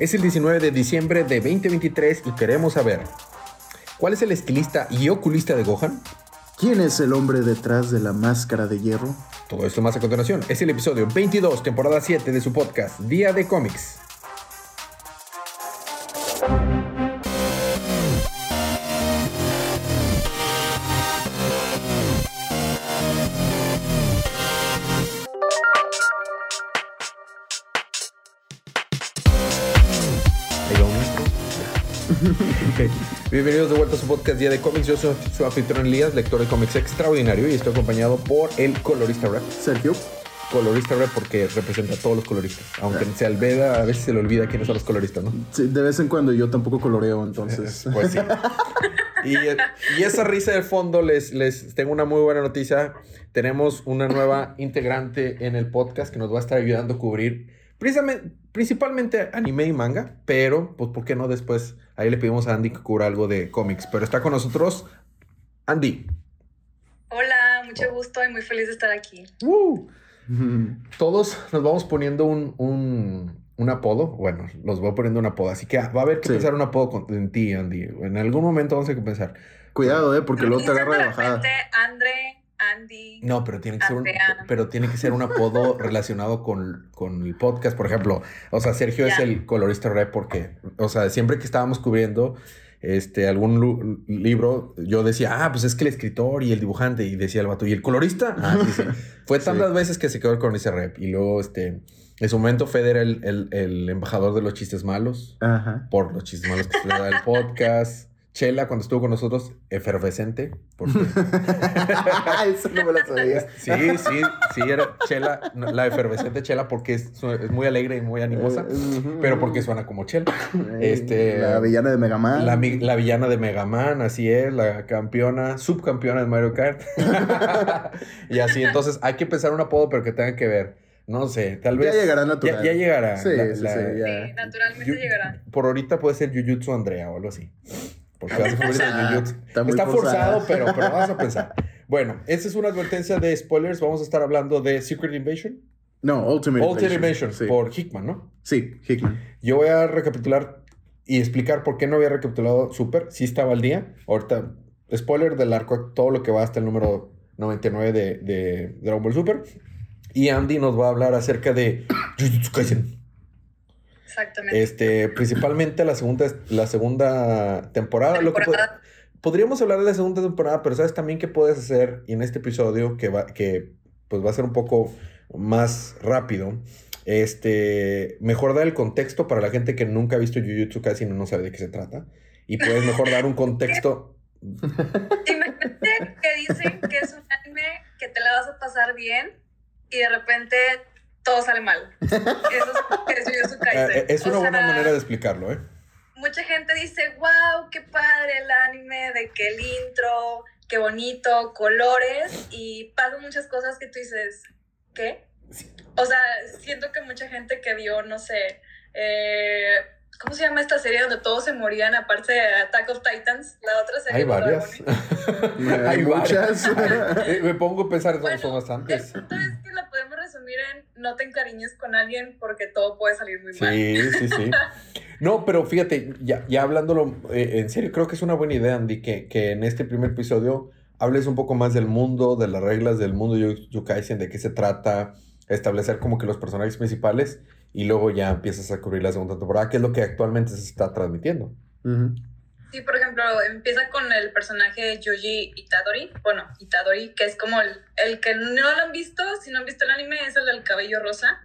Es el 19 de diciembre de 2023 y queremos saber, ¿cuál es el estilista y oculista de Gohan? ¿Quién es el hombre detrás de la máscara de hierro? Todo esto más a continuación. Es el episodio 22, temporada 7 de su podcast, Día de Cómics. Bienvenidos de vuelta a su podcast Día de Cómics. Yo soy su anfitrión Elías, lector de cómics extraordinario y estoy acompañado por el colorista rap. Sergio. Colorista rap porque representa a todos los coloristas. Aunque se albeda, a veces se le olvida quiénes son los coloristas, ¿no? Sí, de vez en cuando yo tampoco coloreo, entonces. pues sí. Y, y, esa risa de fondo, les, les tengo una muy buena noticia. Tenemos una nueva integrante en el podcast que nos va a estar ayudando a cubrir principalmente anime y manga, pero pues ¿por qué no después? Ahí le pedimos a Andy que cubra algo de cómics, pero está con nosotros Andy. Hola, mucho gusto y muy feliz de estar aquí. Todos nos vamos poniendo un, un, un, apodo, bueno, los voy poniendo un apodo, así que va a haber que pensar un apodo en ti, Andy. En algún momento vamos a que pensar. Cuidado, eh, porque luego te agarra de bajada. Andre, Andy. No, pero tiene que ser un, pero tiene que ser un apodo relacionado con, con, el podcast, por ejemplo. O sea, Sergio es el colorista rap porque, o sea, siempre que estábamos cubriendo este, algún libro, yo decía, ah, pues es que el escritor y el dibujante, y decía el vato, ¿y el colorista? Ah, sí, Fue tantas veces que se quedó el colorista rap. Y luego, este, en su momento, Fede era el, el, el embajador de los chistes malos, Ajá. por los chistes malos que se le da el podcast. Chela, cuando estuvo con nosotros, efervescente. Porque... Eso no me lo sabía. Sí, sí, sí, era Chela, la efervescente Chela, porque es, es muy alegre y muy animosa, pero porque suena como Chela. Este, la villana de Megaman. La, la villana de Megaman, así es, la campeona, subcampeona de Mario Kart. y así, entonces hay que pensar un apodo, pero que tenga que ver. No sé, tal vez. Ya llegará natural. Ya, llegará. Sí, sí, sí, naturalmente llegará. Por ahorita puede ser Jujutsu Andrea o algo así. Porque vas a de Jujutsu. Está, forzado, pero, pero vamos a pensar. Bueno, esta es una advertencia de spoilers. Vamos a estar hablando de Secret Invasion. No, Ultimate, Ultimate Invasion. por Hickman, ¿no? Sí, Hickman. Yo voy a recapitular y explicar por qué no había recapitulado Super. Sí estaba al día. Ahorita, spoiler del arco, todo lo que va hasta el número 99 de, de Dragon Ball Super. Y Andy nos va a hablar acerca de Jujutsu Kaisen. Exactamente. Este, principalmente la segunda, la segunda temporada. Lo que podríamos hablar de la segunda temporada, pero sabes también qué puedes hacer en este episodio que va, que pues va a ser un poco más rápido. Este, mejor dar el contexto para la gente que nunca ha visto Jujutsu casi no, no sabe de qué se trata. Y puedes mejor dar un contexto. Imagínate que dicen que es un anime que te la vas a pasar bien y de repente todo sale mal. Eso es, eh, es una buena manera de explicarlo, ¿eh? Mucha gente dice, wow, qué padre el anime, de que el intro, qué bonito, colores, y pasan muchas cosas que tú dices, ¿qué? O sea, siento que mucha gente que vio, no sé, eh, ¿Cómo se llama esta serie donde todos se morían aparte de Attack of Titans? La otra serie. Hay varias. Hay muchas. Me pongo a pensar, bueno, son bastantes. El es resumir en no te encariñes con alguien porque todo puede salir muy mal. Sí, sí, sí. No, pero fíjate, ya, ya hablándolo eh, en serio, creo que es una buena idea, Andy, que, que en este primer episodio hables un poco más del mundo, de las reglas del mundo Yukaisen, de qué se trata, establecer como que los personajes principales y luego ya empiezas a cubrir la segunda temporada, que es lo que actualmente se está transmitiendo. Sí, por ejemplo, empieza con el personaje Yuji Itadori, bueno, Itadori, que es como el, el que no lo han visto, si no han visto el anime, es el del cabello rosa,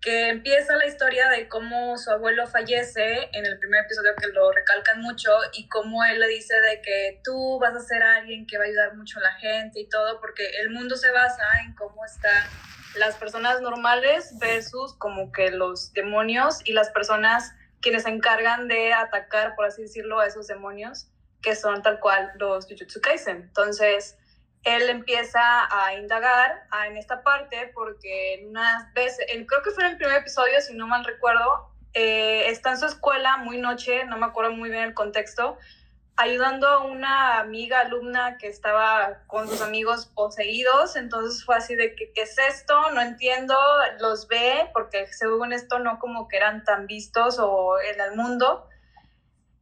que empieza la historia de cómo su abuelo fallece en el primer episodio que lo recalcan mucho y cómo él le dice de que tú vas a ser alguien que va a ayudar mucho a la gente y todo, porque el mundo se basa en cómo está las personas normales versus como que los demonios y las personas quienes se encargan de atacar, por así decirlo, a esos demonios, que son tal cual los Jujutsu Kaisen. Entonces, él empieza a indagar en esta parte porque unas veces, creo que fue en el primer episodio, si no mal recuerdo, eh, está en su escuela muy noche, no me acuerdo muy bien el contexto, ayudando a una amiga alumna que estaba con sus amigos poseídos, entonces fue así de que, ¿qué es esto? No entiendo, los ve, porque según esto no como que eran tan vistos o en el mundo.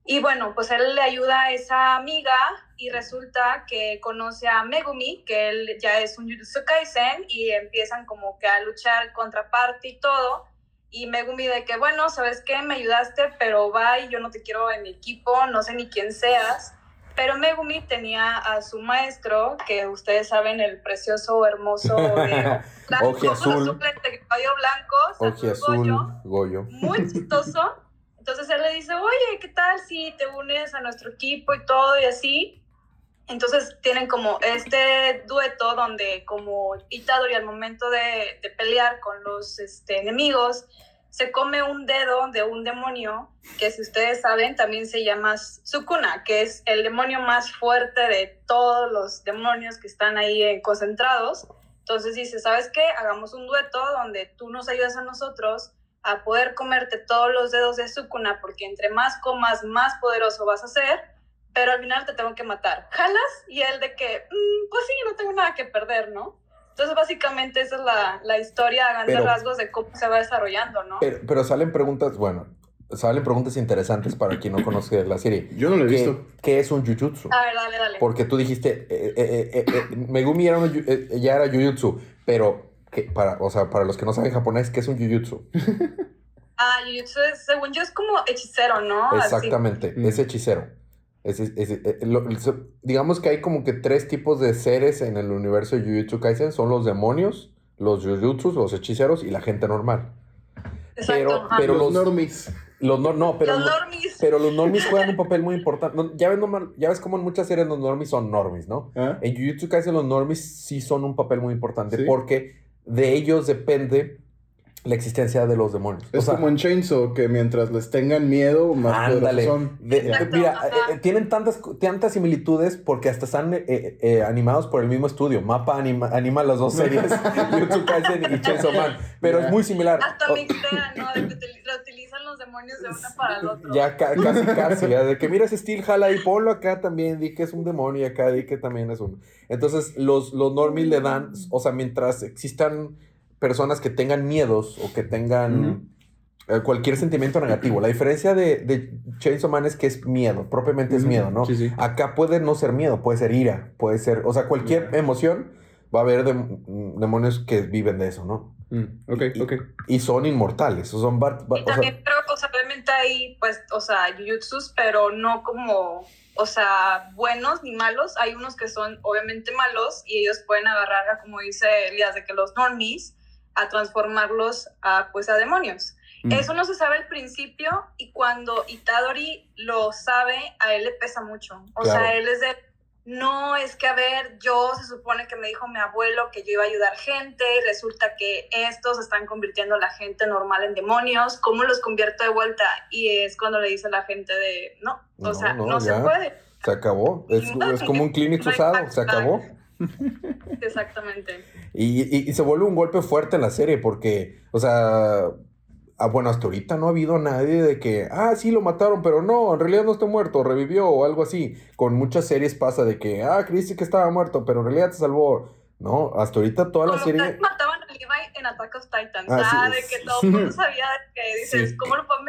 Y bueno, pues él le ayuda a esa amiga y resulta que conoce a Megumi, que él ya es un Jujutsu Kaisen, y empiezan como que a luchar contra Party y todo y Megumi de que, bueno, ¿sabes qué? Me ayudaste, pero bye, yo no te quiero en mi equipo, no sé ni quién seas. Pero Megumi tenía a su maestro, que ustedes saben, el precioso, hermoso de blanco, azul, de cabello blanco, azul, Goyo, muy chistoso. Entonces él le dice, oye, ¿qué tal si te unes a nuestro equipo y todo y así? Entonces tienen como este dueto donde como Itadori al momento de, de pelear con los este, enemigos se come un dedo de un demonio que si ustedes saben también se llama Sukuna, que es el demonio más fuerte de todos los demonios que están ahí eh, concentrados. Entonces dice, ¿sabes qué? Hagamos un dueto donde tú nos ayudas a nosotros a poder comerte todos los dedos de Sukuna, porque entre más comas, más poderoso vas a ser pero al final te tengo que matar. ¿Jalas? Y él de que, mm, pues sí, no tengo nada que perder, ¿no? Entonces, básicamente, esa es la, la historia a grandes rasgos de cómo se va desarrollando, ¿no? Pero, salen preguntas, bueno, salen preguntas interesantes para quien no conoce la serie. Yo no lo he visto. ¿Qué es un jujutsu? A ver, dale, dale. Porque tú dijiste, eh, eh, eh, Megumi era ya era jujutsu, pero, que para, o sea, para los que no saben japonés, ¿qué es un jujutsu? ah, jujutsu, es, según yo, es como hechicero, ¿no? Exactamente, es hechicero. Eh, digamos que hay como que tres tipos de seres en el universo de Jujutsu Kaisen. Son los demonios, los Jujutsus, los hechiceros y la gente normal. Exacto, pero, los, normies. Los no, pero, los normies. pero los normies juegan un papel muy importante. Ya ves, ya ves como en muchas series los normies son normies, ¿no? ¿Ah? En Jujutsu Kaisen los normies sí son un papel muy importante porque de ellos depende la existencia de los demonios. Es como en Chainsaw, que mientras les tengan miedo, más ándale. son. mira, eh, tienen tantas, tantas similitudes porque hasta están eh, eh, animados por el mismo estudio. Mapa anima, anima las dos series, YouTube Kaisen y Chainsaw Man. Pero es muy similar. Hasta ¿no? De reutilizan los demonios de una para el otro. Ya casi, casi. de que mira ese steel, jala y ponlo acá también. Di que es un demonio y acá di que también es un. Entonces, los, los normies le dan, o sea, mientras existan personas que tengan miedos o que tengan eh, cualquier sentimiento negativo. La diferencia de, de, Chainsaw Man es que es miedo, propiamente es miedo, ¿no? Acá puede no ser miedo, puede ser ira, puede ser, o sea, cualquier emoción va a haber demonios que viven de eso, ¿no? Mm, ok, y, ok. Y son inmortales, son... y también creo que, obviamente hay, pues, o sea, jujutsus, pero no como, o sea, buenos ni malos. Hay unos que son obviamente malos y ellos pueden agarrar, como dice Elías, de que los normies a transformarlos a, pues, a demonios. Mm. Eso no se sabe al principio y cuando Itadori lo sabe, a él le pesa mucho. O sea, él es de, no, es que a ver, yo se supone que me dijo mi abuelo que yo iba a ayudar gente y resulta que estos están convirtiendo a la gente normal en demonios, ¿cómo los convierto de vuelta? Y es cuando le dice a la gente de, no, o sea, no, se puede. Se acabó, es, es como un clínico usado, se acabó. Exactamente. Y, se vuelve un golpe fuerte en la serie porque, o sea, ah, bueno, hasta ahorita no ha habido nadie de que, ah, sí, lo mataron, pero no, en realidad no está muerto, revivió o algo así. Con muchas series pasa de que, ah, creíste que estaba muerto, pero en realidad se salvó. No, hasta ahorita toda la serie... mataban a Levi en Attack of Titans, ah, de que todo el mundo sabía que dices, ¿cómo lo pueden,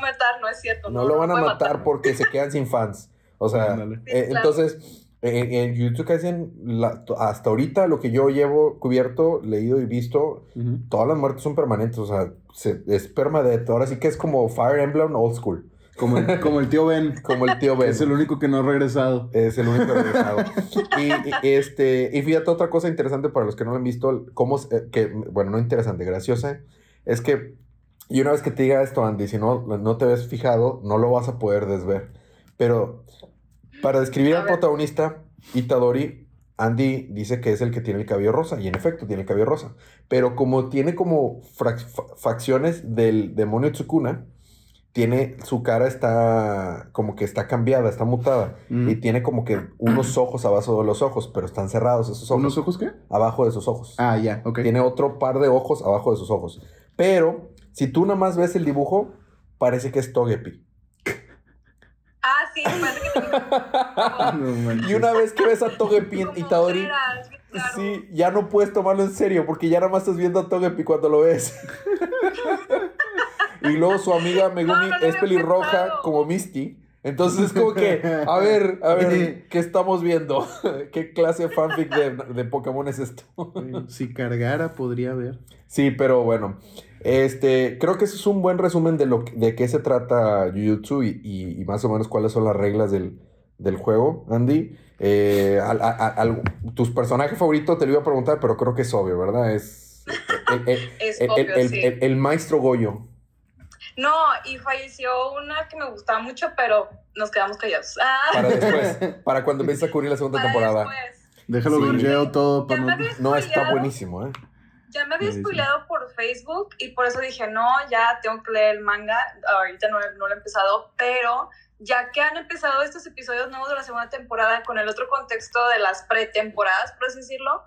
matar? No es cierto. No, lo van a matar, porque se quedan sin fans. O sea, eh, entonces en, YouTube Kaisen, hasta ahorita lo que yo llevo cubierto, leído y visto, todas las muertes son permanentes, o sea, se, es permanente. Ahora sí que es como Fire Emblem Old School. Como el, como el tío Ben. Como el tío Ben. Es el único que no ha regresado. Es el único que ha regresado. y, este, y fíjate otra cosa interesante para los que no lo han visto, cómo, eh, que, bueno, no interesante, graciosa, es que, y una vez que te diga esto, Andy, si no, no te ves fijado, no lo vas a poder desver. Pero para describir al protagonista, Itadori, Andy dice que es el que tiene el cabello rosa, y en efecto tiene el cabello rosa. Pero como tiene como facciones del demonio Tsukuna, tiene su cara está como que está cambiada, está mutada mm. y tiene como que unos ojos abajo de los ojos, pero están cerrados esos ojos. ¿Unos ojos qué? Abajo de sus ojos. Ah, ya, ok. Tiene otro par de ojos abajo de sus ojos. Pero si tú nada más ves el dibujo, parece que es Togepi. Sí, parece que tengo- No manches. Y una vez que ves a Togepi y Itadori, bien claro. sí, ya no puedes tomarlo en serio porque ya nada más estás viendo a Togepi cuando lo ves. y luego su amiga Megumi No, no lo es pelirroja pensado. como Misty. Entonces es como que, a ver, a ver, ¿qué estamos viendo? ¿Qué clase de fanfic de, de Pokémon es esto? Si cargara, podría haber. Sí, pero bueno. Este, creo que ese es un buen resumen de lo que- de qué se trata Jujutsu y, y- y más o menos cuáles son las reglas del, del juego, Andy. Eh, al- a- a- al- tus personajes favoritos te lo iba a preguntar, pero creo que es obvio, ¿verdad? Es el, el- Es el- obvio, el- sí. el- el maestro Goyo. No, y falleció una que me gustaba mucho, pero nos quedamos callados. Ah, Para después, para cuando empieces a cubrir la segunda para temporada. después. Déjalo Sí. todo para no... No, está buenísimo, ¿eh? Ya me había spoileado por Facebook y por eso dije, no, ya tengo que leer el manga. Ahorita no, no lo he empezado, pero ya que han empezado estos episodios nuevos de la segunda temporada con el otro contexto de las pretemporadas, por así decirlo,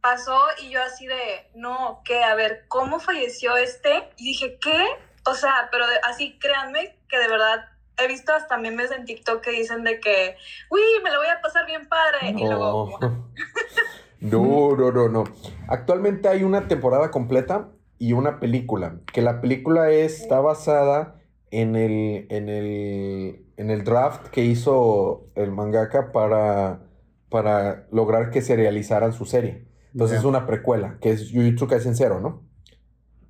pasó y yo así de, no, ¿qué? A ver, ¿cómo falleció este? Y dije, ¿qué? O sea, pero de- así créanme que de verdad he visto hasta memes en TikTok que dicen de que, uy, me lo voy a pasar bien padre. Y luego, No. No, no, no. Actualmente hay una temporada completa y una película. Que la película está basada en el, en el, en el draft que hizo el mangaka para, para lograr que se realizaran su serie. Entonces es una precuela, que es Jujutsu Kaisen Zero, ¿no?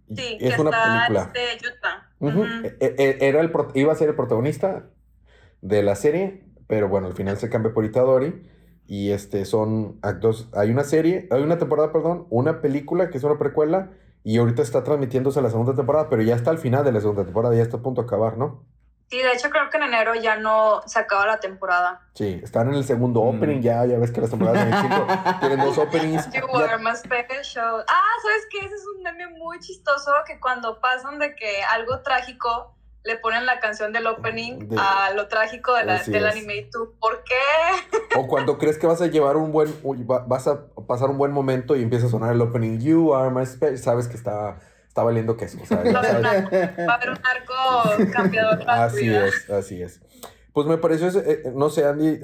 Sí, es que una está película. este. Ujú. Ujú. E- e- Era el, iba a ser el protagonista de la serie, pero bueno, al final se cambia por Itadori. Y este son actos. Hay una serie, hay una temporada, perdón, una película que es una precuela. Y ahorita está transmitiéndose la segunda temporada, pero ya está al final de la segunda temporada, ya está a punto de acabar, ¿no? Sí, de hecho creo que en enero ya no se acaba la temporada. Sí, están en el segundo Mm. opening, ya, ya ves que las temporadas de 25 tienen dos openings. You Ya- are my special. Ah, ¿sabes qué? Ese es un meme muy chistoso que cuando pasan de que algo trágico le ponen la canción del opening De- a lo trágico de la- del es. anime y tú, ¿por qué? O cuando crees que vas a llevar un buen, vas a pasar un buen momento y empieza a sonar el opening, You are my special, sabes que está, está valiendo queso. o sea, ya Va a haber un sabes. arco, va a haber un arco cambiador Así es, así es. Pues me pareció ese, eh, no sé, Andy,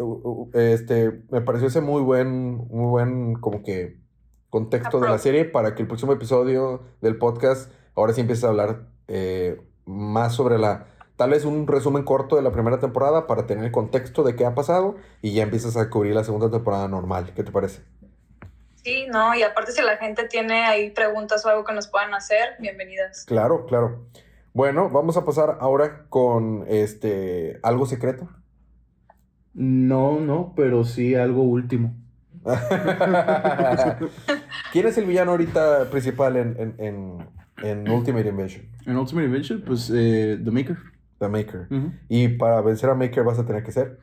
este, me pareció ese muy buen, muy buen, como que, contexto de la serie para que el próximo episodio del podcast ahora sí empieces a hablar eh, más sobre la, tal vez un resumen corto de la primera temporada para tener el contexto de qué ha pasado y ya empiezas a cubrir la segunda temporada normal. ¿Qué te parece? Sí, no, y aparte si la gente tiene ahí preguntas o algo que nos puedan hacer, bienvenidas. Claro, claro. Bueno, vamos a pasar ahora con este algo secreto. No, no, pero sí algo último. ¿Quién es el villano ahorita principal en, en, en, en Ultimate Invasion? En Ultimate Adventure, pues eh, The Maker. The Maker. Ujú. Y para vencer a Maker vas a tener que ser.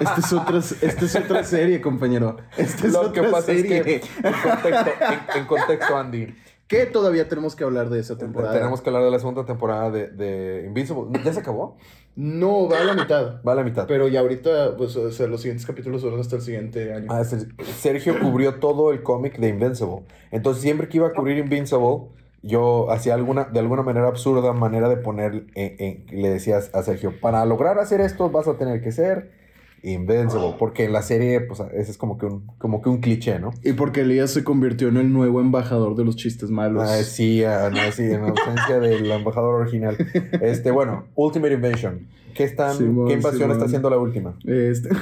Esta es otra, esta es otra serie, compañero. Esta es Lo otra que pasa serie. es que, en contexto, en, en contexto, Andy, Que todavía tenemos que hablar de esa temporada. tenemos que hablar de la segunda temporada de, de Invincible. ¿Ya se acabó? No, va a la mitad. Va a la mitad. Pero ya ahorita, pues, o sea, los siguientes capítulos son hasta el siguiente año. Ah, Ser- Sergio cubrió todo el cómic de Invincible. Entonces, siempre que iba a cubrir Invincible, yo hacía alguna, de alguna manera absurda manera de poner, en- en- le decías a Sergio, para lograr hacer esto vas a tener que ser Invincible. Porque en la serie, pues, ese es como que un, como que un cliché, ¿no? Y porque Elías se convirtió en el nuevo embajador de los chistes malos. Ah, sí, ah, no, sí, en ausencia del embajador original. Este, bueno, Ultimate Invasion. ¿Qué, están, ¿qué invasión está haciendo la última? Este...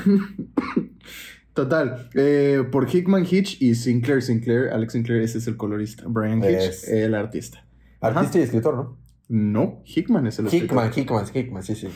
Total, eh, por Hickman Hitch y Sinclair Sinclair, Alex Sinclair, ese es el colorista, Brian Hitch, Es. el artista. Ajá. Artista y escritor, ¿no? No, Hickman es el escritor. Hickman, Hickman, Hickman, sí, sí.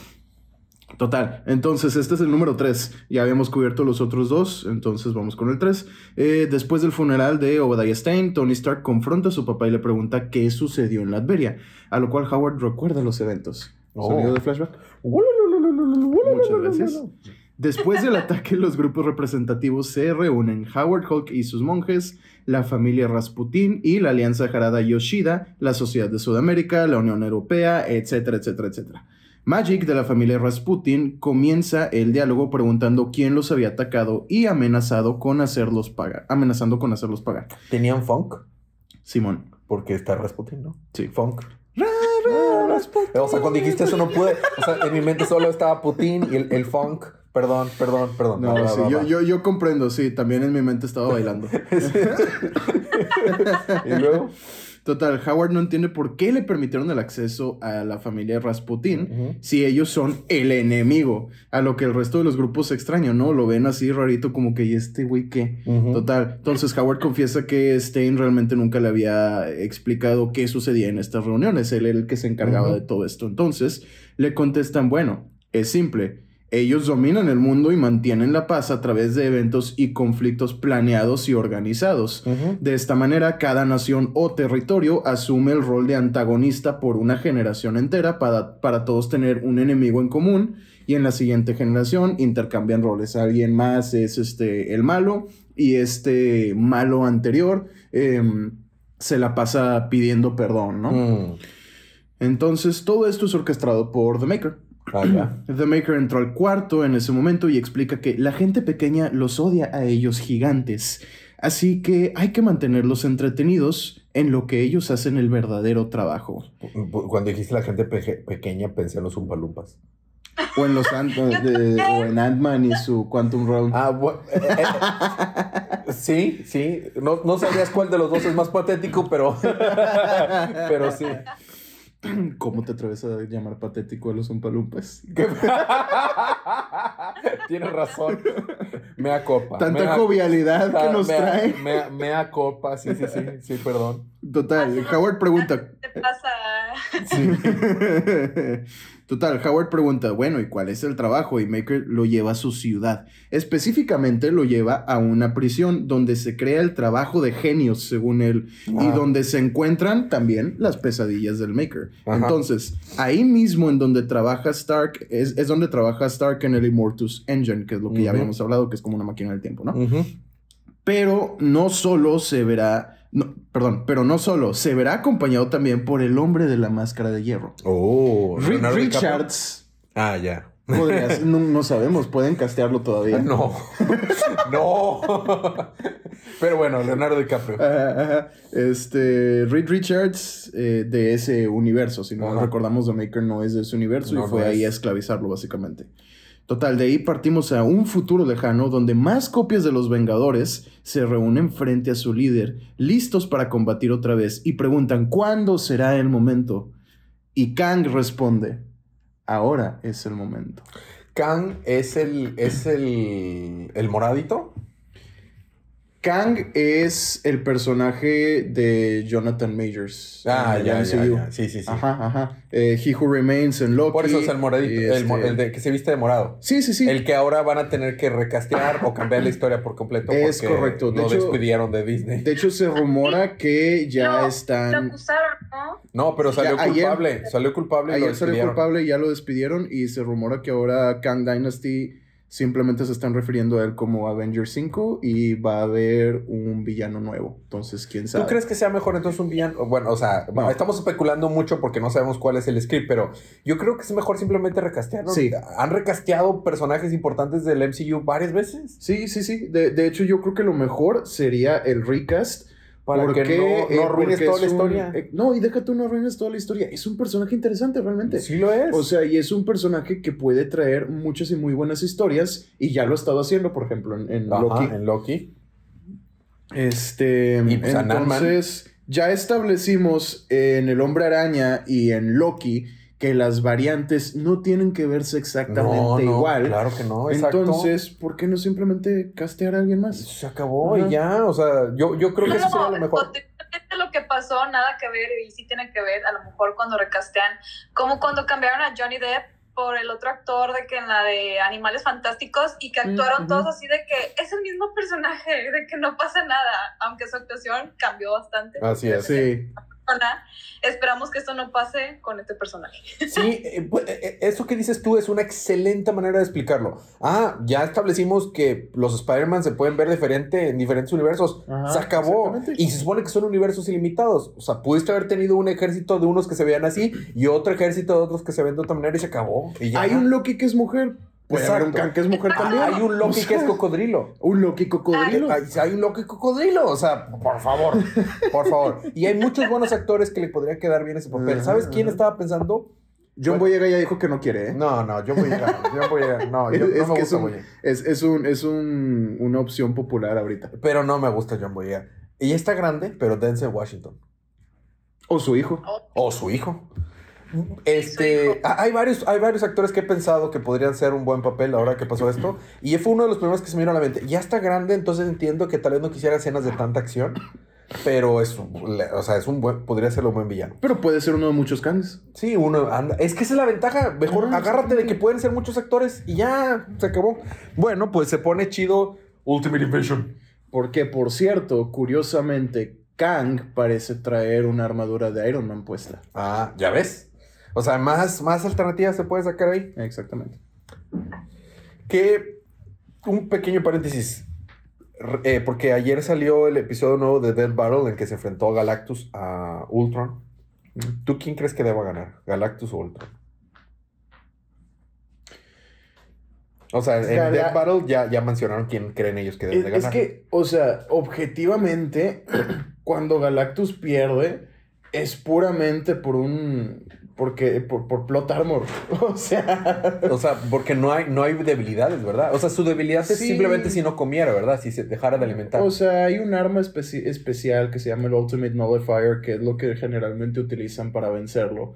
Total, entonces este es el número 3. Ya habíamos cubierto los otros dos, entonces vamos con el 3. después del funeral de Obadiah Stane, Tony Stark confronta a su papá y le pregunta qué sucedió en Latveria, a lo cual Howard recuerda los eventos. Oh. ¿Sonido de flashback? Muchas gracias. Después del ataque, los grupos representativos se reúnen. Howard Hulk y sus monjes, la familia Rasputin y la Alianza Harada Yoshida, la Sociedad de Sudamérica, la Unión Europea, etcétera, etcétera, etcétera. Magic de la familia Rasputin comienza el diálogo preguntando quién los había atacado y amenazado con hacerlos pagar, amenazando con hacerlos pagar. ¿Tenían funk? Simón. Porque está Rasputin, ¿no? Sí. Funk. O sea, cuando dijiste eso no pude. O sea, en mi mente solo estaba Putin y el, el funk. Perdón, perdón, perdón. No, Va, sí, va, yo, va. yo, yo comprendo, sí, también en mi mente estaba bailando. y luego. Total, Howard no entiende por qué le permitieron el acceso a la familia Rasputin si ellos son el enemigo, a lo que el resto de los grupos extrañan, ¿no? Lo ven así rarito como que, ¿y este güey qué? Total, entonces Howard confiesa que Stein realmente nunca le había explicado qué sucedía en estas reuniones, él era el que se encargaba de todo esto. Entonces le contestan, bueno, es simple, ellos dominan el mundo y mantienen la paz a través de eventos y conflictos planeados y organizados. De esta manera, cada nación o territorio asume el rol de antagonista por una generación entera para, para todos tener un enemigo en común y en la siguiente generación intercambian roles. Alguien más es este, el malo y este malo anterior em, se la pasa pidiendo perdón, ¿no? Mm. Entonces, todo esto es orquestado por The Maker. The Maker entró al cuarto en ese momento y explica que la gente pequeña los odia a ellos gigantes, así que hay que mantenerlos entretenidos en lo que ellos hacen el verdadero trabajo. Cuando dijiste la gente pequeña, pensé en los Umpalumpas. O en los Ant- de- o en Ant-Man y su Quantum Round. Ah, eh, eh, sí, sí. No, no sabías cuál de los dos es más patético, pero. pero sí. ¿Cómo te atreves a llamar patético a los Umpalumpas? ¿Qué- Tienes razón. Mea copa. Tanta mea- jovialidad que Ah, nos mea- trae. Mea, mea copa, sí, sí, sí, sí, perdón. Total, Howard pregunta, ¿Qué te pasa? Total, Howard pregunta, bueno, ¿y cuál es el trabajo? Y Maker lo lleva a su ciudad. Específicamente lo lleva a una prisión donde se crea el trabajo de genios, según él, y donde se encuentran también las pesadillas del Maker. Ajá. Entonces, ahí mismo en donde trabaja Stark, es, es donde trabaja Stark en el Immortus Engine, que es lo que ya habíamos hablado, que es como una máquina del tiempo, ¿no? Pero no solo se verá, no, perdón, pero no solo, se verá acompañado también por el hombre de la máscara de hierro. Oh, DiCaprio. Richards, Ah, ya. podrías- no, no sabemos, pueden castearlo todavía. No. no. Pero bueno, Leonardo DiCaprio. Ajá, ajá. Este, Reed Richards eh, de ese universo, si no Ajá. recordamos, The Maker no es de ese universo No, y fue no ahí es. a esclavizarlo básicamente. Total, de ahí partimos a un futuro lejano donde más copias de los Vengadores se reúnen frente a su líder, listos para combatir otra vez y preguntan ¿cuándo será el momento? Y Kang responde, ahora es el momento. Kang es el. es el. el moradito. Kang es el personaje de Jonathan Majors. Ah, en el ya, ya, ya. Sí, sí, sí. Ajá, ajá. Eh, He Who Remains en Loki. Por eso es el moradito. El, este- el de que se viste de morado. Sí, sí, sí. El que ahora van a tener que recastear o cambiar la historia por completo. Es porque correcto. De lo hecho- despidieron de Disney. De hecho, se rumora que ya No, Lo están... acusaron, ¿no? No, pero salió Ya, ayer- culpable. salió culpable y lo Ayer salió despidieron. culpable y ya lo despidieron y se rumora que ahora Kang Dynasty simplemente se están refiriendo a él como Avenger 5 y va a haber un villano nuevo. Entonces, quién sabe. ¿Tú crees que sea mejor entonces un villano? Bueno, o sea, No. estamos especulando mucho porque no sabemos cuál es el script, pero yo creo que es mejor simplemente recastearlo. Sí. Han recasteado personajes importantes del MCU varias veces. Sí, sí, sí. De, de hecho, yo creo que lo mejor sería el recast. Para que no, no eh, arruines toda la un- historia. eh, no, y déjate no arruines toda la historia. Es un personaje interesante realmente. Sí lo es. O sea, y es un personaje que puede traer muchas y muy buenas historias y ya lo ha estado haciendo, por ejemplo, en, en Ajá, Loki. en Loki. Este, Y, pues, entonces, ya establecimos en El Hombre Araña y en Loki que las variantes no tienen que verse exactamente No, no, igual. Claro que no, exacto. Entonces, ¿por qué no simplemente castear a alguien más? se acabó Ajá. y ya. O sea, yo, yo creo que eso sería lo mejor. lo que pasó, nada que ver, y sí tiene que ver, a lo mejor cuando recastean, como cuando cambiaron a Johnny Depp por el otro actor de que en la de Animales Fantásticos y que actuaron ujú. todos así de que es el mismo personaje, de que no pasa nada, aunque su actuación cambió bastante. Así es. Sí. Persona. Esperamos que esto no pase con este personaje. Sí, eh, pues, eh, eh, eso que dices tú es una excelente manera de explicarlo. Ah, ya establecimos que los Spider-Man se pueden ver diferente en diferentes universos. Ajá, se acabó. Y se supone que son universos ilimitados. O sea, pudiste haber tenido un ejército de unos que se vean así y otro ejército de otros que se ven de otra manera y se acabó. Y ya. Hay un Loki que es mujer. Puede haber un Exacto. Kang que es mujer también. Hay un Loki O que es cocodrilo. Un Loki cocodrilo. Hay, hay un Loki cocodrilo. O sea, por favor. Por favor. Y hay muchos buenos actores que le podría quedar bien ese papel. ¿Sabes quién estaba pensando? John Boyega ya dijo que no quiere, ¿eh? No, no, John Boyega, John Boyega, no, yo, es, no me que es, gusta un, Boyega. es, es, un, es un, una opción popular ahorita. Pero no me gusta John Boyega. Y está grande, pero Denzel Washington. O su hijo. O su hijo. Este, ha- hay varios, hay varios actores que he pensado que podrían ser un buen papel ahora que pasó esto. Y fue uno de los primeros que se me vino a la mente. Ya está grande, entonces entiendo que tal vez no quisiera escenas de tanta acción. Pero es, un- o sea, es un buen, podría ser un buen villano. Pero puede ser uno de muchos Kangs. Sí, uno anda. Es que esa es la ventaja. Mejor Ah, agárrate de que pueden ser muchos actores y ya se acabó. Bueno, pues se pone chido Ultimate Invasion. Porque, por cierto, curiosamente, Kang parece traer una armadura de Iron Man puesta. Ah, ya ves. O sea, más, más alternativas se puede sacar ahí. Exactamente. Que un pequeño paréntesis. Eh, porque ayer salió el episodio nuevo de Dead Battle en que se enfrentó Galactus a Ultron. ¿Tú quién crees que deba ganar? ¿Galactus o Ultron? O sea, en Gala- Dead Battle ya, ya mencionaron quién creen ellos que debe Es, de es ganar. que, o sea, objetivamente, cuando Galactus pierde, es puramente por un. Porque, por, por plot armor. O sea. O sea, porque no hay, no hay debilidades, ¿verdad? O sea, su debilidad es simplemente si no comiera, ¿verdad? Si se dejara de alimentar. O sea, hay un arma especi- especial que se llama el Ultimate Nullifier, que es lo que generalmente utilizan para vencerlo.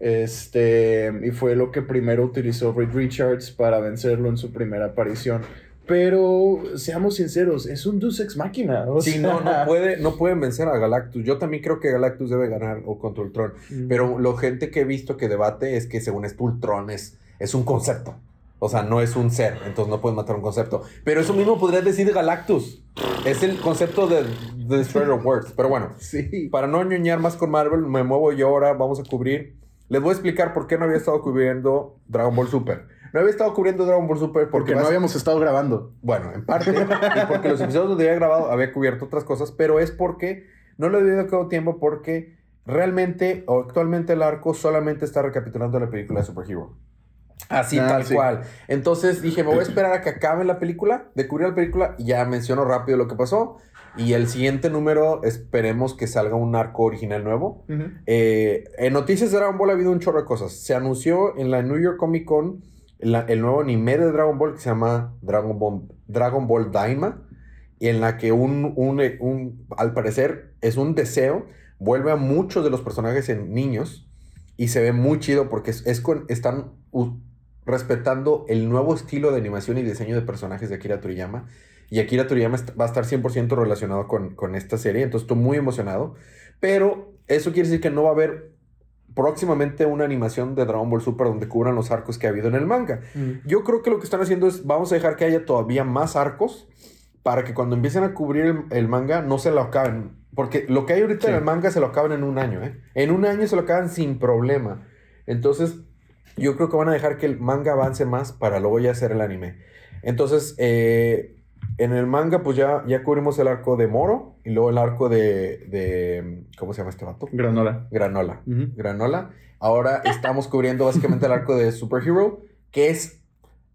Este, y fue lo que primero utilizó Reed Richards para vencerlo en su primera aparición. Pero, seamos sinceros, es un Deus Ex Máquina. O Sí, sea, no, no, puede, no pueden vencer a Galactus. Yo también creo que Galactus debe ganar o contra Ultron. Mm. Pero lo gente que he visto que debate es que según esto Ultron es, es un concepto. O sea, no es un ser, entonces no puedes matar un concepto. Pero eso mismo podrías decir de Galactus. Es el concepto de, de Destroyer of Worlds. Pero bueno, Sí. para no ñoñar más con Marvel, me muevo yo ahora, vamos a cubrir. Les voy a explicar por qué no había estado cubriendo Dragon Ball Super. No había estado cubriendo Dragon Ball Super porque, Porque no habíamos estado grabando. bueno, en parte, y porque los episodios donde había grabado había cubierto otras cosas, pero es porque no le había dedicado tiempo porque realmente o actualmente el arco solamente está recapitulando la película de Superhero. Así Ah, tal sí. cual. Entonces dije, me voy a esperar a que acabe la película, de cubrir la película, y ya menciono rápido lo que pasó. Y el siguiente número esperemos que salga un arco original nuevo. Eh, en noticias de Dragon Ball ha habido un chorro de cosas. Se anunció en la New York Comic Con el nuevo anime de Dragon Ball que se llama Dragon Ball, Daima. Y en la que un, un- un- al parecer, es un deseo. Vuelve a muchos de los personajes en niños. Y se ve muy chido porque es, con, están respetando el nuevo estilo de animación y diseño de personajes de Akira Toriyama. Y Akira Toriyama va a estar 100% relacionado con, con esta serie. Entonces estoy muy emocionado. Pero eso quiere decir que no va a haber próximamente una animación de Dragon Ball Super donde cubran los arcos que ha habido en el manga. Yo creo que lo que están haciendo es, vamos a dejar que haya todavía más arcos para que cuando empiecen a cubrir el, el manga no se lo acaben. Porque lo que hay ahorita Sí. en el manga se lo acaban en un año, ¿eh? En un año se lo acaban sin problema. Entonces, yo creo que van a dejar que el manga avance más para luego ya hacer el anime. Entonces, eh, en el manga, pues ya, ya cubrimos el arco de Moro y luego el arco de, de ¿cómo se llama este vato? Granola. Granola. Granola. Ahora estamos cubriendo básicamente el arco de Superhero, que es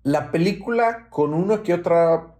la película con una que otra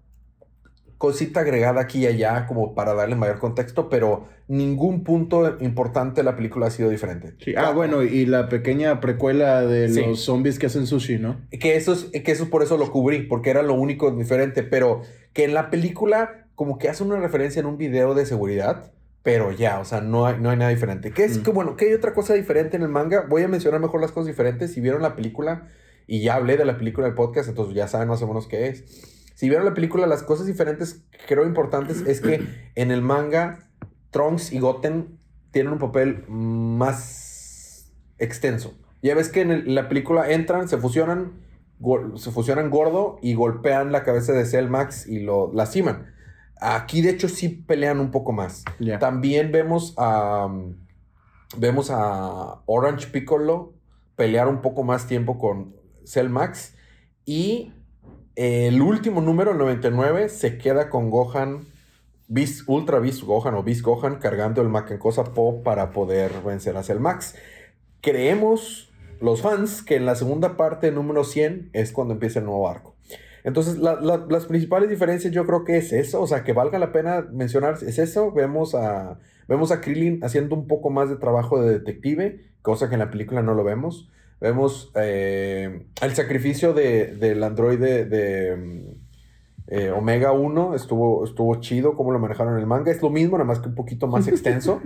cosita agregada aquí y allá como para darle mayor contexto, pero ningún punto importante de la película ha sido diferente. Sí. Ah, bueno, y la pequeña precuela de Sí. los zombies que hacen sushi, ¿no? Que eso, es, que eso por eso lo cubrí, porque era lo único diferente, pero que en la película como que hace una referencia en un video de seguridad, pero ya, o sea, no hay, no hay nada diferente. Que es Mm. que, bueno, que hay otra cosa diferente en el manga. Voy a mencionar mejor las cosas diferentes. Si vieron la película, y ya hablé de la película del podcast, entonces ya saben más o menos qué es. Si vieron la película, las cosas diferentes que creo importantes es que en el manga, Trunks y Goten tienen un papel más extenso. Ya ves que en el- la película entran, se fusionan, se fusionan gordo y golpean la cabeza de Cell Max y lo lastiman. Aquí, de hecho, sí pelean un poco más. También vemos a. Vemos a Orange Piccolo pelear un poco más tiempo con Cell Max. Y el último número, el 99, se queda con Gohan. Beast, Ultra Gohan o Beast Gohan cargando el Makenkosa Po para poder vencer a Cell Max. Creemos, los fans, que en la segunda parte, número 100, es cuando empieza el nuevo arco. Entonces, la- la- las principales diferencias yo creo que es eso, o sea, que valga la pena mencionar, es eso. Vemos a, vemos a Krillin haciendo un poco más de trabajo de detective, cosa que en la película no lo vemos. Vemos eh, el sacrificio de, del androide de eh, Omega 1 estuvo, estuvo chido cómo lo manejaron en el manga. Es lo mismo, nada más que un poquito más extenso.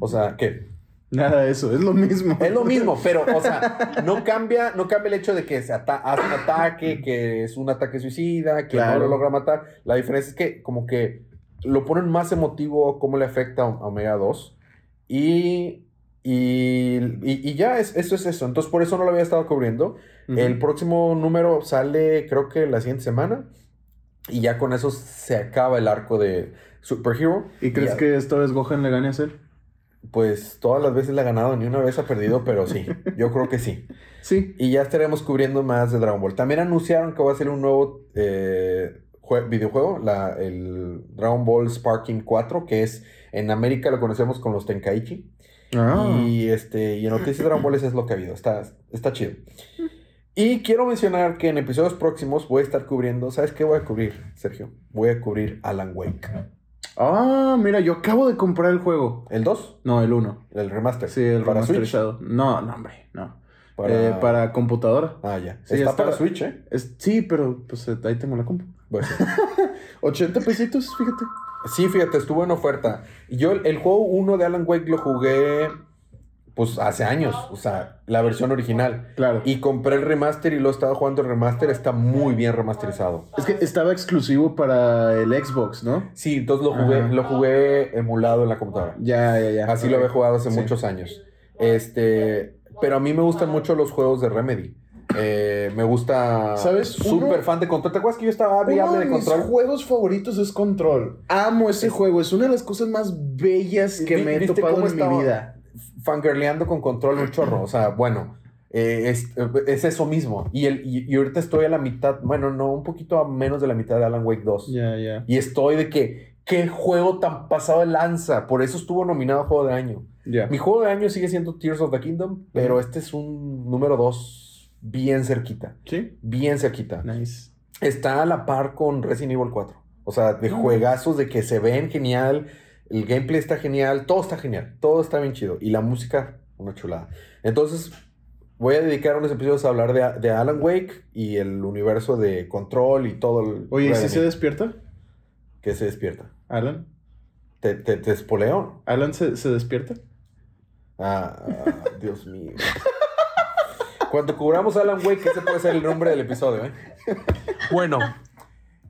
O sea, que Nada de eso, es lo mismo. Es lo mismo, pero, o sea, no cambia, no cambia el hecho de que se hace un ataque, que es un ataque suicida, que no lo logra matar. La diferencia es que como que lo ponen más emotivo cómo le afecta a Omega 2. Y, y, ya, es, eso es eso. Entonces, por eso no lo había estado cubriendo. El próximo número sale, creo que la siguiente semana. Y ya con eso se acaba el arco de Superhero. ¿Y crees que esta vez Gohan le gane a Cell? Pues todas las veces le ha ganado, ni una vez ha perdido, pero sí, yo creo que sí. Sí. Y ya estaremos cubriendo más de Dragon Ball. También anunciaron que va a ser un nuevo eh, videojuego, la, el Dragon Ball Sparking 4, que es en América lo conocemos con los Tenkaichi. Ah. Y, este, y en Noticias de Dragon Ball es lo que ha habido. Está, está chido. Y quiero mencionar que en episodios próximos voy a estar cubriendo. ¿Sabes qué voy a cubrir, Sergio? Voy a cubrir Alan Wake. Ah, mira, yo acabo de comprar el juego. ¿El 2? No, el 1. El remaster. Sí, el ¿Para remasterizado. No, no, hombre, no. Para... Eh, para computadora. Ah, ya. está, para Switch, ¿eh? sí, pero pues ahí tengo la compu. Bueno. 80 pesitos, fíjate. Sí, fíjate, estuvo en oferta. Yo el, el juego 1 de Alan Wake lo jugué pues hace años, o sea, la versión original. Claro. Y compré el remaster y lo estaba jugando el remaster, está muy bien remasterizado. Es que estaba exclusivo para el Xbox, ¿no? Sí, entonces lo jugué, lo jugué emulado en la computadora. Ya, ya, ya. Así lo había jugado hace muchos años. Este, pero a mí me gustan mucho los juegos de Remedy. Eh, me gusta. ¿Sabes? Súper fan de Control. ¿Te acuerdas que yo estaba viable de, Control? Mis juegos favoritos es Control. Amo ese juego. Es una de las cosas más bellas que me he topado en mi vida fangirleando con control un chorro. O sea, bueno, eh, es, eso mismo. Y, el, y, ahorita estoy a la mitad, bueno, no, un poquito a menos de la mitad de Alan Wake 2. Ya, ya. Y estoy de que, qué juego tan pasado de lanza. Por eso estuvo nominado a Juego de Año. Mi juego de año sigue siendo Tears of the Kingdom, pero este es un número 2 bien cerquita. Sí. Bien cerquita. Nice. Está a la par con Resident Evil 4. O sea, de mm. juegazos de que se ven genial el gameplay está genial, todo está genial, todo está bien chido. Y la música, una chulada. Entonces, voy a dedicar unos episodios a hablar de, Alan Wake y el universo de Control y todo el... Oye, ¿y si se despierta? ¿Qué se despierta? ¿Alan? ¿Te, te, te espoleo? ¿Alan se, se despierta? Ah, Dios mío. Cuando cubramos Alan Wake, ese puede ser el nombre del episodio, ¿eh? Bueno,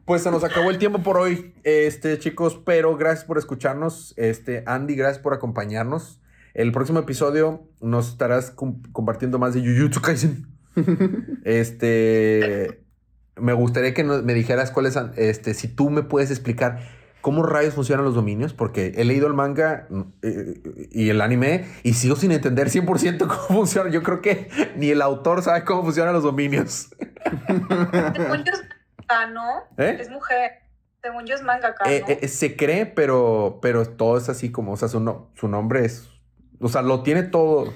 pues se nos acabó el tiempo por hoy, este, chicos, pero gracias por escucharnos. Este, Andy, gracias por acompañarnos. El próximo episodio nos estarás compartiendo más de Jujutsu Kaisen. este, me gustaría que me dijeras cuáles, este, si tú me puedes explicar cómo rayos funcionan los dominios, porque he leído el manga eh, y el anime y sigo sin entender 100% cómo funciona. Yo creo que ni el autor sabe cómo funcionan los dominios. ¿no? ¿Eh? Es mujer. Según yo es mangaka, eh, ¿no? Eh, se cree, pero, pero todo es así como, o sea, su, su nombre es, o sea, lo tiene todo.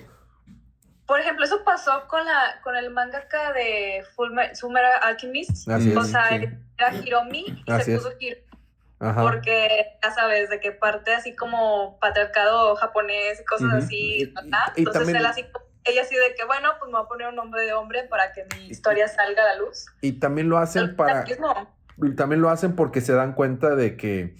Por ejemplo, eso pasó con, la, con el mangaka de Full Summer Alchemist. o sea, era Hiromi y se puso Hiromi. Porque ya sabes, de qué parte así como patriarcado japonés y cosas así, Entonces él así ella sí de que, bueno, pues me voy a poner un nombre de hombre para que mi historia salga a la luz. Y también lo hacen para... También lo hacen porque se dan cuenta de que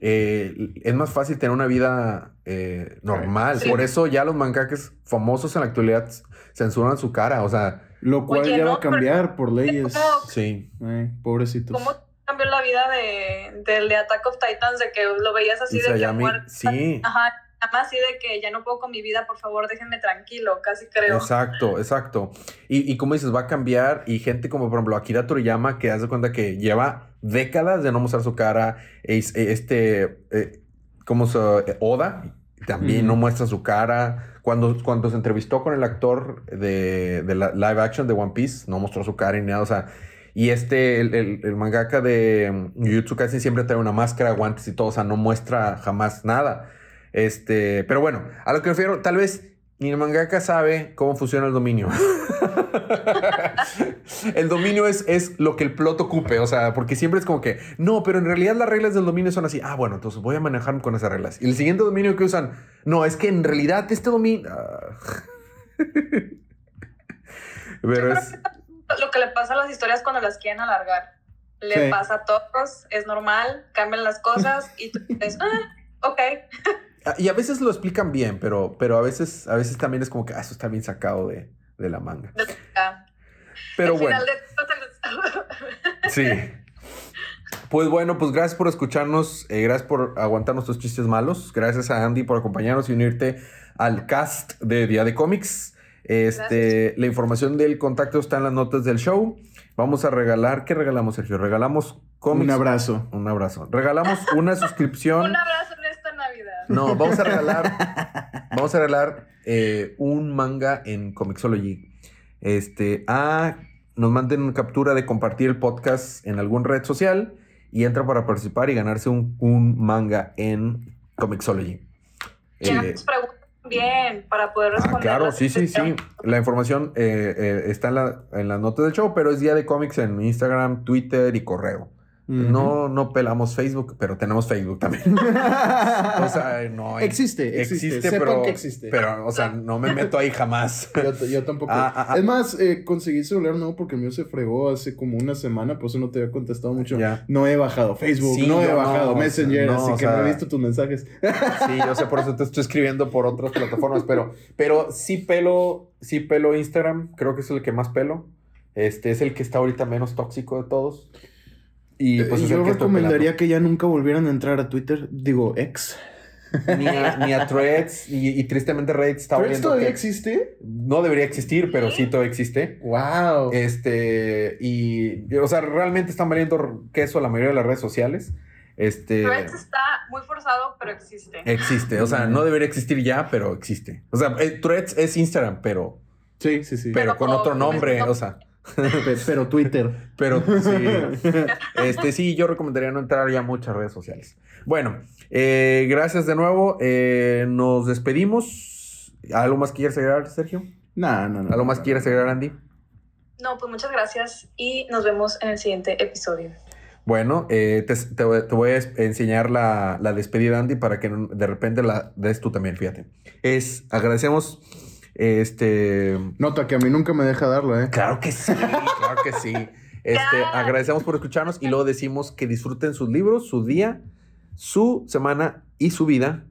eh, es más fácil tener una vida eh, normal. Por eso ya los mangaques famosos en la actualidad censuran su cara, o sea... Lo cual ya va a cambiar por leyes. sí. pobrecitos. ¿Cómo cambió la vida de, del de Attack of Titans? De que lo veías así de que... Sí. Ajá, más así de que ya no puedo con mi vida, por favor, déjenme tranquilo, casi creo. Exacto, exacto. Y, y como dices, va a cambiar y gente como por ejemplo Akira Toriyama que hace cuenta que lleva décadas de no mostrar su cara, este, eh, como se, Oda también no muestra su cara. Cuando, cuando se entrevistó con el actor de, de la live action de One Piece, no mostró su cara ni nada, o sea... Y este, el, el, mangaka de Jujutsu Kaisen siempre trae una máscara, guantes y todo, o sea, no muestra jamás nada. Este, pero bueno, a lo que refiero, tal vez ni el mangaka sabe cómo funciona el dominio. el dominio es, es lo que el plot ocupe, o sea, porque siempre es como que, no, pero en realidad las reglas del dominio son así. Ah, bueno, entonces voy a manejarme con esas reglas. Y el siguiente dominio que usan, no, es que en realidad este dominio... Pero es... Lo que le pasa a las historias cuando las quieren alargar. Le pasa a todos, es normal, cambian las cosas y tú dices, ah, ok. Ah, y a veces lo explican bien, pero, pero a veces, a veces también es como que ah, eso está bien sacado de, de la manga. Pero bueno. Sí. Pues bueno, pues gracias por escucharnos, eh, gracias por aguantar nuestros chistes malos, gracias a Andy por acompañarnos y unirte al cast de Día de Cómics. Este, la información del contacto está en las notas del show. Vamos a regalar, ¿qué regalamos, Sergio? Regalamos cómics. Un abrazo. Un abrazo. Regalamos una suscripción. un abrazo en esta Navidad. No, vamos a regalar, vamos a regalar eh, un manga en Comixology. Este, a nos manden una captura de compartir el podcast en alguna red social y entra para participar y ganarse un, manga en Comixology. Eh, bien para poder ah, responder. claro, sí, sí, sí. La información eh, eh, está en la, en la nota del show, pero es día de cómics en Instagram, Twitter y correo. No, no pelamos Facebook, pero tenemos Facebook también. o sea, no. existe, existe. existe pero, que existe. Pero, o sea, no me meto ahí jamás. yo, tampoco. Ah, ah, ah. es más, eh, conseguí celular nuevo porque el mío se fregó hace como una semana, por eso no te había contestado mucho. No he bajado Facebook, no he bajado Messenger, así que no he visto tus mensajes. sí, yo sé, por eso te estoy escribiendo por otras plataformas, pero, pero sí pelo, sí pelo Instagram, creo que es el que más pelo. Este es el que está ahorita menos tóxico de todos. Y eh, pues yo recomendaría que ya nunca volvieran a entrar a Twitter, digo, ex. Ni a, ni a Threads, y, tristemente Reddit está ¿Threads todavía existe? No debería existir, pero sí todavía existe. ¡Wow! Este, y, o sea, realmente están valiendo queso la mayoría de las redes sociales. Este, Threads está muy forzado, pero existe. Existe, o sea, no debería existir ya, pero existe. O sea, eh, Threads es Instagram, pero... Sí, sí, sí. Pero, con otro nombre, o sea... Pero Twitter. Pero sí. Este, sí, yo recomendaría no entrar ya a muchas redes sociales. Bueno, eh, gracias de nuevo. Eh, nos despedimos. ¿Algo más quieres agregar, Sergio? No, no, no. ¿Algo más quieres agregar, Andy? No, pues muchas gracias y nos vemos en el siguiente episodio. Bueno, eh, te, voy a enseñar la, la despedida, Andy, para que de repente la des tú también, fíjate. Es, agradecemos este. Nota que a mí nunca me deja darla, ¿eh? Claro que sí, claro que sí. Este, agradecemos por escucharnos y luego decimos que disfruten sus libros, su día, su semana y su vida.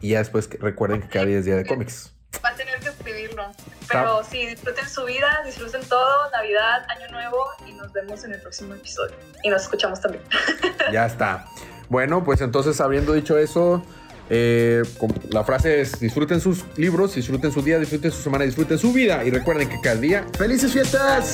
Y ya después recuerden que cada día es día de cómics. Va a tener que escribirlo. Pero sí, disfruten su vida, disfruten todo, Navidad, Año Nuevo y nos vemos en el próximo episodio. Y nos escuchamos también. Ya está. Bueno, pues entonces habiendo dicho eso, eh, la frase es disfruten sus libros, disfruten su día, disfruten su semana, disfruten su vida y recuerden que cada día... ¡Felices fiestas!